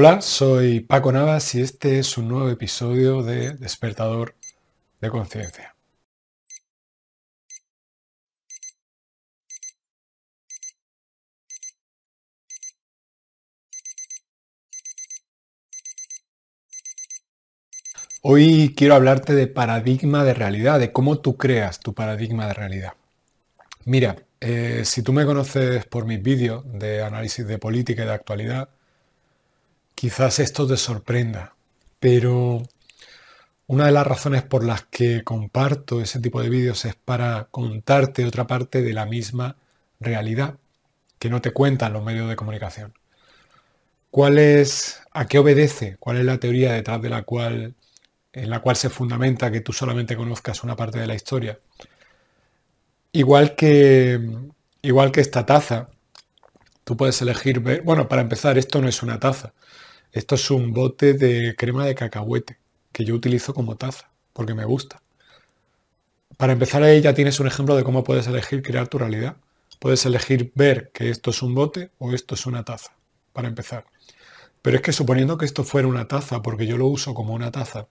Hola, soy Paco Navas y este es un nuevo episodio de Despertador de Conciencia. Hoy quiero hablarte de paradigma de realidad, de cómo tú creas tu paradigma de realidad. Mira, eh, si tú me conoces por mis vídeos de análisis de política y de actualidad, quizás esto te sorprenda, pero una de las razones por las que comparto ese tipo de vídeos es para contarte otra parte de la misma realidad que no te cuentan los medios de comunicación. ¿Cuál es, a qué obedece? ¿Cuál es la teoría detrás de la cual, en la cual se fundamenta que tú solamente conozcas una parte de la historia? Igual que, igual que esta taza, tú puedes elegir, bueno, para empezar, esto no es una taza, esto es un bote de crema de cacahuete que yo utilizo como taza, porque me gusta. Para empezar ahí ya tienes un ejemplo de cómo puedes elegir crear tu realidad. Puedes elegir ver que esto es un bote o esto es una taza, para empezar. Pero es que suponiendo que esto fuera una taza, porque yo lo uso como una taza,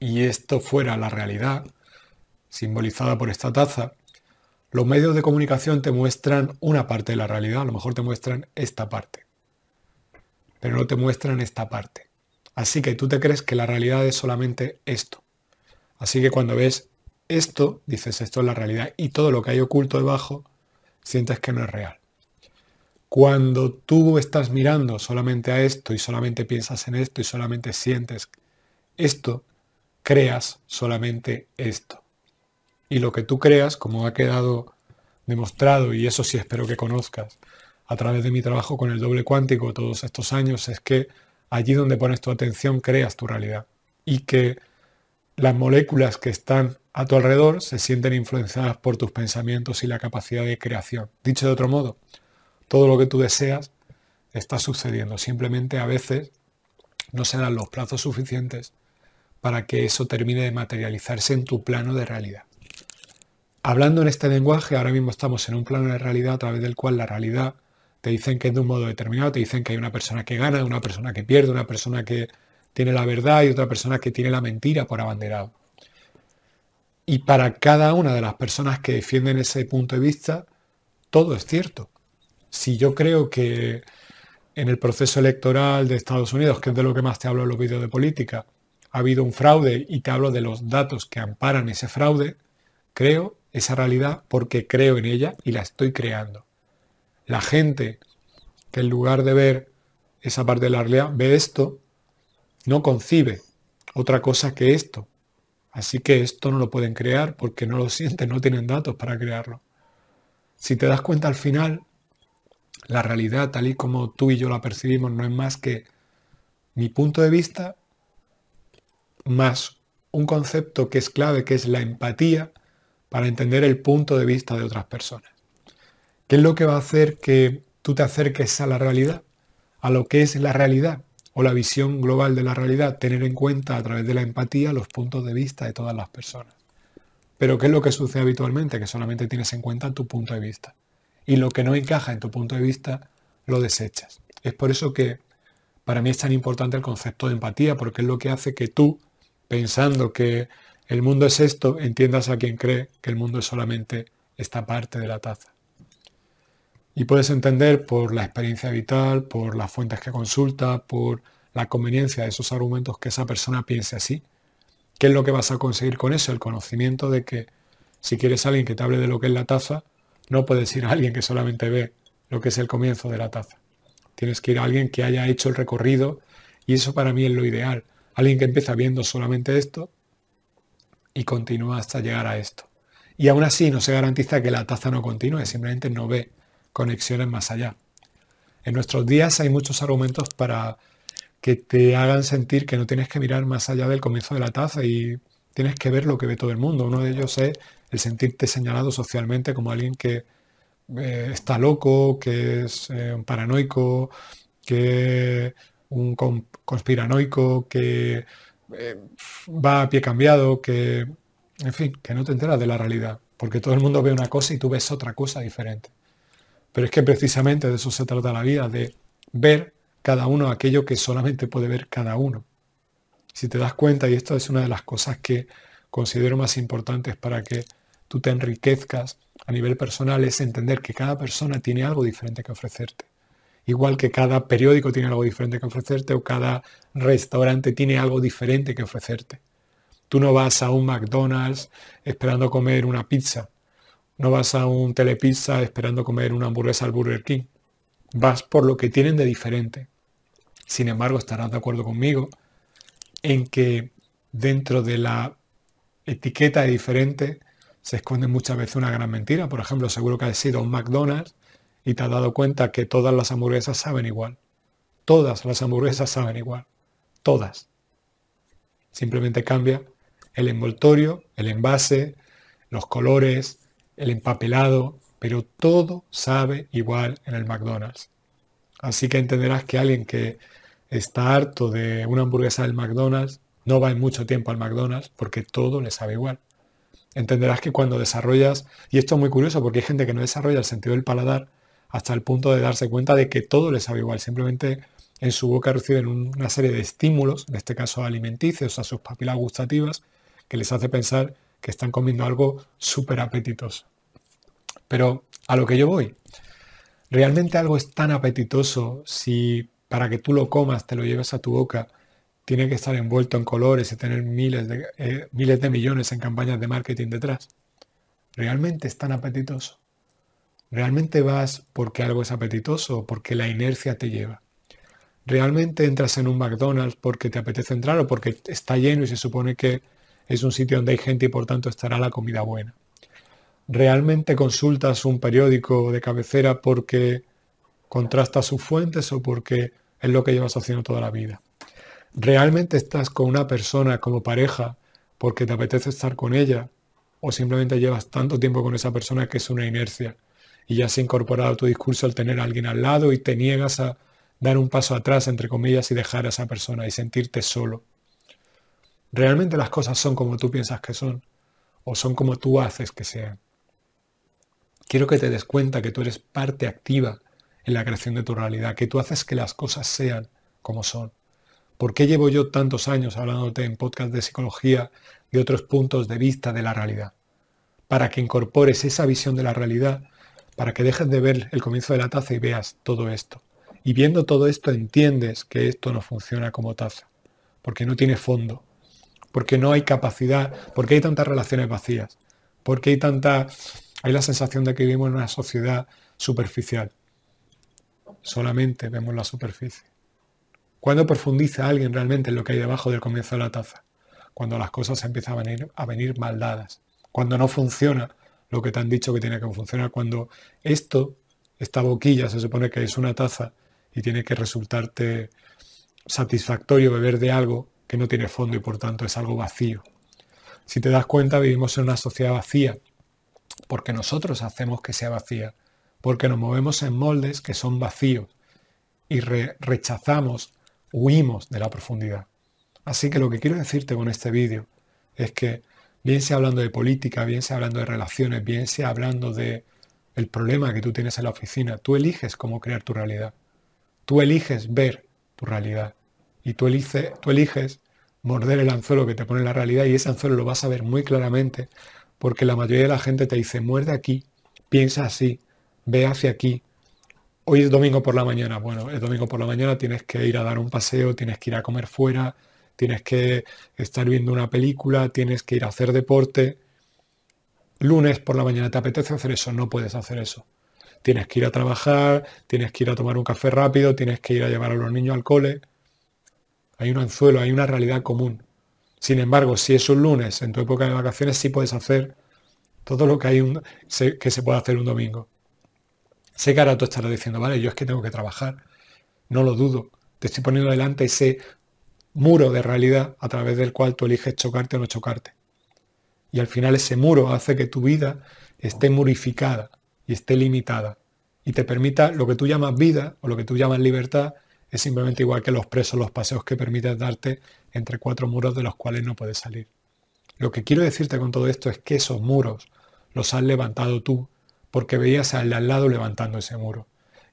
y esto fuera la realidad, simbolizada por esta taza, los medios de comunicación te muestran una parte de la realidad, a lo mejor te muestran esta parte, pero no te muestran esta parte. Así que tú te crees que la realidad es solamente esto. Así que cuando ves esto, dices esto es la realidad y todo lo que hay oculto debajo, sientes que no es real. Cuando tú estás mirando solamente a esto y solamente piensas en esto y solamente sientes esto, creas solamente esto. Y lo que tú creas, como ha quedado demostrado, y eso sí espero que conozcas a través de mi trabajo con el doble cuántico todos estos años, es que allí donde pones tu atención creas tu realidad. Y que las moléculas que están a tu alrededor se sienten influenciadas por tus pensamientos y la capacidad de creación. Dicho de otro modo, todo lo que tú deseas está sucediendo. Simplemente a veces no se dan los plazos suficientes para que eso termine de materializarse en tu plano de realidad. Hablando en este lenguaje, ahora mismo estamos en un plano de realidad a través del cual la realidad te dicen que es de un modo determinado, te dicen que hay una persona que gana, una persona que pierde, una persona que tiene la verdad y otra persona que tiene la mentira por abanderado. Y para cada una de las personas que defienden ese punto de vista, todo es cierto. Si yo creo que en el proceso electoral de Estados Unidos, que es de lo que más te hablo en los vídeos de política, ha habido un fraude y te hablo de los datos que amparan ese fraude, creo esa realidad porque creo en ella y la estoy creando. La gente que en lugar de ver esa parte de la realidad ve esto, no concibe otra cosa que esto. Así que esto no lo pueden crear porque no lo sienten, no tienen datos para crearlo. Si te das cuenta al final, la realidad tal y como tú y yo la percibimos no es más que mi punto de vista más un concepto que es clave, que es la empatía, para entender el punto de vista de otras personas. ¿Qué es lo que va a hacer que tú te acerques a la realidad? A lo que es la realidad o la visión global de la realidad, tener en cuenta a través de la empatía los puntos de vista de todas las personas. Pero ¿qué es lo que sucede habitualmente? Que solamente tienes en cuenta tu punto de vista. Y lo que no encaja en tu punto de vista, lo desechas. Es por eso que para mí es tan importante el concepto de empatía, porque es lo que hace que tú, pensando que el mundo es esto, entiendas a quien cree que el mundo es solamente esta parte de la taza. Y puedes entender por la experiencia vital, por las fuentes que consulta, por la conveniencia de esos argumentos que esa persona piense así. ¿Qué es lo que vas a conseguir con eso? El conocimiento de que si quieres a alguien que te hable de lo que es la taza, no puedes ir a alguien que solamente ve lo que es el comienzo de la taza. Tienes que ir a alguien que haya hecho el recorrido y eso para mí es lo ideal. Alguien que empieza viendo solamente esto y continúa hasta llegar a esto. Y aún así no se garantiza que la taza no continúe, simplemente no ve conexiones más allá. En nuestros días hay muchos argumentos para que te hagan sentir que no tienes que mirar más allá del comienzo de la taza y tienes que ver lo que ve todo el mundo. Uno de ellos es el sentirte señalado socialmente como alguien que eh, está loco, que es eh, un paranoico, que un conspiranoico, que eh, va a pie cambiado, que, en fin, que no te enteras de la realidad, porque todo el mundo ve una cosa y tú ves otra cosa diferente. Pero es que precisamente de eso se trata la vida, de ver cada uno aquello que solamente puede ver cada uno. Si te das cuenta, y esto es una de las cosas que considero más importantes para que tú te enriquezcas a nivel personal, es entender que cada persona tiene algo diferente que ofrecerte. Igual que cada periódico tiene algo diferente que ofrecerte o cada restaurante tiene algo diferente que ofrecerte. Tú no vas a un McDonald's esperando comer una pizza. No vas a un telepizza esperando comer una hamburguesa al Burger King. Vas por lo que tienen de diferente. Sin embargo, estarás de acuerdo conmigo en que dentro de la etiqueta de diferente se esconde muchas veces una gran mentira. Por ejemplo, seguro que has sido a un McDonald's y te has dado cuenta que todas las hamburguesas saben igual. Todas las hamburguesas saben igual. Todas. Simplemente cambia el envoltorio, el envase, los colores, el empapelado, pero todo sabe igual en el McDonald's. Así que entenderás que alguien que está harto de una hamburguesa del McDonald's no va en mucho tiempo al McDonald's porque todo le sabe igual. Entenderás que cuando desarrollas, y esto es muy curioso porque hay gente que no desarrolla el sentido del paladar hasta el punto de darse cuenta de que todo le sabe igual, simplemente en su boca reciben una serie de estímulos, en este caso alimenticios, a sus papilas gustativas, que les hace pensar que están comiendo algo súper apetitoso. Pero a lo que yo voy, realmente algo es tan apetitoso si para que tú lo comas, te lo lleves a tu boca, tiene que estar envuelto en colores y tener miles de, eh, miles de millones en campañas de marketing detrás. ¿Realmente es tan apetitoso? ¿Realmente vas porque algo es apetitoso o porque la inercia te lleva? ¿Realmente entras en un McDonald's porque te apetece entrar o porque está lleno y se supone que es un sitio donde hay gente y por tanto estará la comida buena? ¿Realmente consultas un periódico de cabecera porque contrastas sus fuentes o porque es lo que llevas haciendo toda la vida? ¿Realmente estás con una persona como pareja porque te apetece estar con ella o simplemente llevas tanto tiempo con esa persona que es una inercia y ya has incorporado a tu discurso al tener a alguien al lado y te niegas a dar un paso atrás, entre comillas, y dejar a esa persona y sentirte solo. ¿Realmente las cosas son como tú piensas que son o son como tú haces que sean? Quiero que te des cuenta que tú eres parte activa en la creación de tu realidad, que tú haces que las cosas sean como son. ¿Por qué llevo yo tantos años hablándote en podcast de psicología de otros puntos de vista de la realidad? Para que incorpores esa visión de la realidad para que dejes de ver el comienzo de la taza y veas todo esto. Y viendo todo esto entiendes que esto no funciona como taza, porque no tiene fondo, porque no hay capacidad, porque hay tantas relaciones vacías, porque hay tanta hay la sensación de que vivimos en una sociedad superficial. Solamente vemos la superficie. ¿Cuándo profundiza alguien realmente en lo que hay debajo del comienzo de la taza? Cuando las cosas empiezan a venir, a venir mal dadas. Cuando no funciona lo que te han dicho que tiene que funcionar. Cuando esto, esta boquilla, se supone que es una taza y tiene que resultarte satisfactorio beber de algo que no tiene fondo y por tanto es algo vacío. Si te das cuenta, vivimos en una sociedad vacía, porque nosotros hacemos que sea vacía, porque nos movemos en moldes que son vacíos y rechazamos, huimos de la profundidad. Así que lo que quiero decirte con este vídeo es que bien sea hablando de política, bien sea hablando de relaciones, bien sea hablando de el problema que tú tienes en la oficina, tú eliges cómo crear tu realidad. Tú eliges ver tu realidad. Y tú, tú eliges morder el anzuelo que te pone la realidad y ese anzuelo lo vas a ver muy claramente porque la mayoría de la gente te dice, muerde aquí, piensa así, ve hacia aquí. Hoy es domingo por la mañana. Bueno, es domingo por la mañana, tienes que ir a dar un paseo, tienes que ir a comer fuera, tienes que estar viendo una película, tienes que ir a hacer deporte. Lunes por la mañana te apetece hacer eso, no puedes hacer eso. Tienes que ir a trabajar, tienes que ir a tomar un café rápido, tienes que ir a llevar a los niños al cole. Hay un anzuelo, hay una realidad común. Sin embargo, si es un lunes, en tu época de vacaciones, sí puedes hacer todo lo que, hay un, que se puede hacer un domingo. Sé que ahora tú estarás diciendo, vale, yo es que tengo que trabajar. No lo dudo. Te estoy poniendo delante ese muro de realidad a través del cual tú eliges chocarte o no chocarte. Y al final ese muro hace que tu vida esté murificada y esté limitada y te permita lo que tú llamas vida o lo que tú llamas libertad es simplemente igual que los presos, los paseos que permites darte entre cuatro muros de los cuales no puedes salir. Lo que quiero decirte con todo esto es que esos muros los has levantado tú porque veías al al lado levantando ese muro.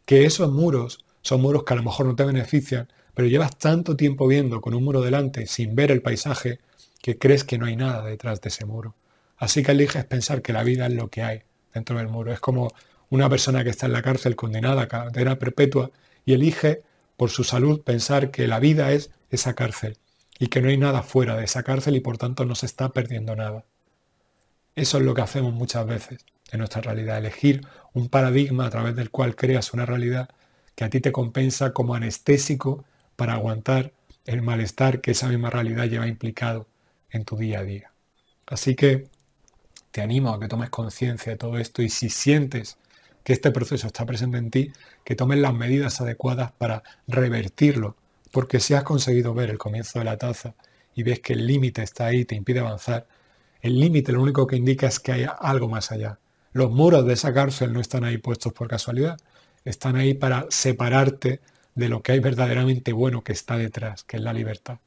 Que esos muros son muros que a lo mejor no te benefician, pero llevas tanto tiempo viendo con un muro delante sin ver el paisaje que crees que no hay nada detrás de ese muro. Así que eliges pensar que la vida es lo que hay dentro del muro. Es como una persona que está en la cárcel condenada a cadena perpetua y elige por su salud pensar que la vida es esa cárcel y que no hay nada fuera de esa cárcel y por tanto no se está perdiendo nada. Eso es lo que hacemos muchas veces en nuestra realidad, elegir un paradigma a través del cual creas una realidad que a ti te compensa como anestésico para aguantar el malestar que esa misma realidad lleva implicado en tu día a día. Así que te animo a que tomes conciencia de todo esto y si sientes que este proceso está presente en ti, que tomes las medidas adecuadas para revertirlo, porque si has conseguido ver el comienzo de la taza y ves que el límite está ahí te impide avanzar, el límite lo único que indica es que hay algo más allá. Los muros de esa cárcel no están ahí puestos por casualidad, están ahí para separarte de lo que hay verdaderamente bueno que está detrás, que es la libertad.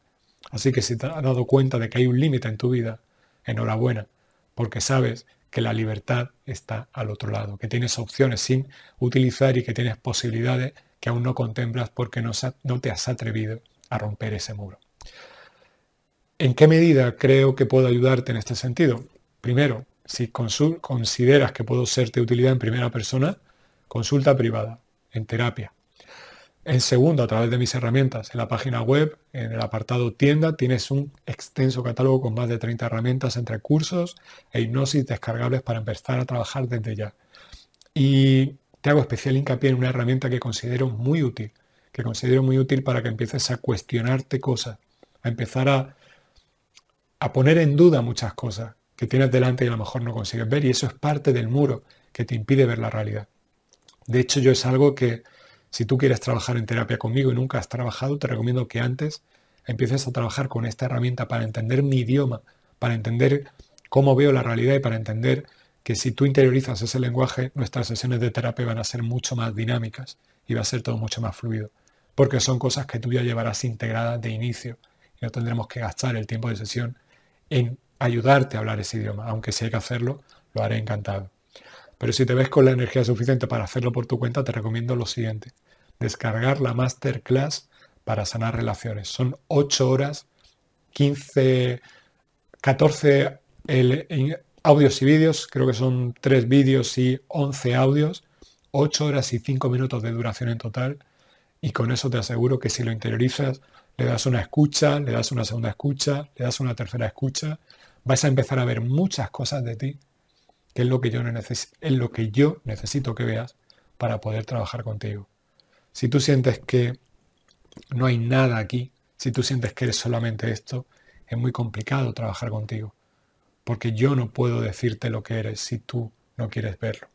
Así que si te has dado cuenta de que hay un límite en tu vida, enhorabuena, porque sabes que la libertad está al otro lado, que tienes opciones sin utilizar y que tienes posibilidades que aún no contemplas porque no, te has atrevido a romper ese muro. ¿En qué medida creo que puedo ayudarte en este sentido? Primero, si consideras que puedo serte de utilidad en primera persona, consulta privada, en terapia. En segundo, a través de mis herramientas, en la página web, en el apartado tienda, tienes un extenso catálogo con más de 30 herramientas entre cursos e hipnosis descargables para empezar a trabajar desde ya. Y te hago especial hincapié en una herramienta que considero muy útil, que considero muy útil para que empieces a cuestionarte cosas, a empezar a, a poner en duda muchas cosas que tienes delante y a lo mejor no consigues ver, y eso es parte del muro que te impide ver la realidad. De hecho, yo es algo que si tú quieres trabajar en terapia conmigo y nunca has trabajado, te recomiendo que antes empieces a trabajar con esta herramienta para entender mi idioma, para entender cómo veo la realidad y para entender que si tú interiorizas ese lenguaje, nuestras sesiones de terapia van a ser mucho más dinámicas y va a ser todo mucho más fluido, porque son cosas que tú ya llevarás integradas de inicio y no tendremos que gastar el tiempo de sesión en ayudarte a hablar ese idioma, aunque si hay que hacerlo, lo haré encantado. Pero si te ves con la energía suficiente para hacerlo por tu cuenta, te recomiendo lo siguiente. Descargar la masterclass para sanar relaciones. Son 8 horas, 15, 14 audios y vídeos, creo que son 3 vídeos y 11 audios, 8 horas y 5 minutos de duración en total. Y con eso te aseguro que si lo interiorizas, le das una escucha, le das una segunda escucha, le das una tercera escucha, vas a empezar a ver muchas cosas de ti que es lo que yo, es lo que yo necesito que veas para poder trabajar contigo. Si tú sientes que no hay nada aquí, si tú sientes que eres solamente esto, es muy complicado trabajar contigo, porque yo no puedo decirte lo que eres si tú no quieres verlo.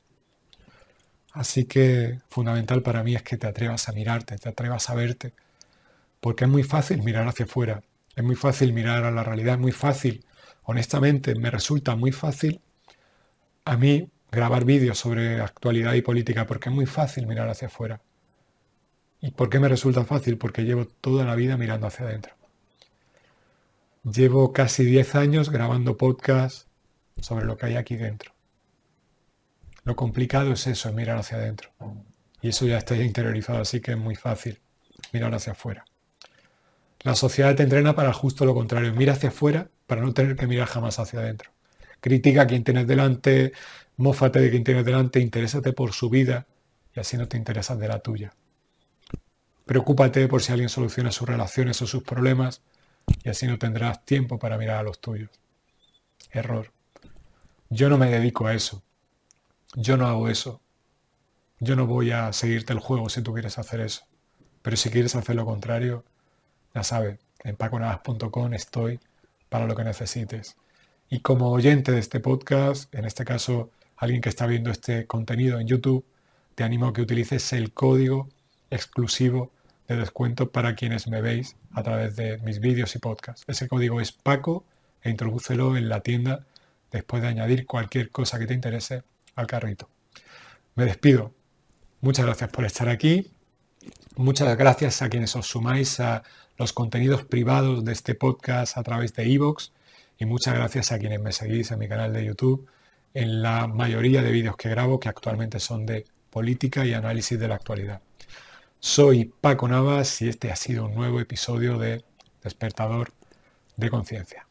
Así que fundamental para mí es que te atrevas a mirarte, te atrevas a verte, porque es muy fácil mirar hacia afuera, es muy fácil mirar a la realidad, es muy fácil, honestamente me resulta muy fácil a mí grabar vídeos sobre actualidad y política porque es muy fácil mirar hacia afuera. ¿Y por qué me resulta fácil? Porque llevo toda la vida mirando hacia adentro. Llevo casi 10 años grabando podcasts sobre lo que hay aquí dentro. Lo complicado es eso, mirar hacia adentro. Y eso ya está interiorizado, así que es muy fácil mirar hacia afuera. La sociedad te entrena para justo lo contrario. Mira hacia afuera para no tener que mirar jamás hacia adentro critica a quien tienes delante, mófate de quien tienes delante, interésate por su vida y así no te interesas de la tuya. Preocúpate por si alguien soluciona sus relaciones o sus problemas y así no tendrás tiempo para mirar a los tuyos. Error. Yo no me dedico a eso. Yo no hago eso. Yo no voy a seguirte el juego si tú quieres hacer eso. Pero si quieres hacer lo contrario, ya sabes, en paconavas.com estoy para lo que necesites. Y como oyente de este podcast, en este caso alguien que está viendo este contenido en YouTube, te animo a que utilices el código exclusivo de descuento para quienes me veis a través de mis vídeos y podcasts. Ese código es Paco e introdúcelo en la tienda después de añadir cualquier cosa que te interese al carrito. Me despido. Muchas gracias por estar aquí. Muchas gracias a quienes os sumáis a los contenidos privados de este podcast a través de iVoox y muchas gracias a quienes me seguís en mi canal de YouTube en la mayoría de vídeos que grabo que actualmente son de política y análisis de la actualidad. Soy Paco Navas y este ha sido un nuevo episodio de Despertador de Conciencia.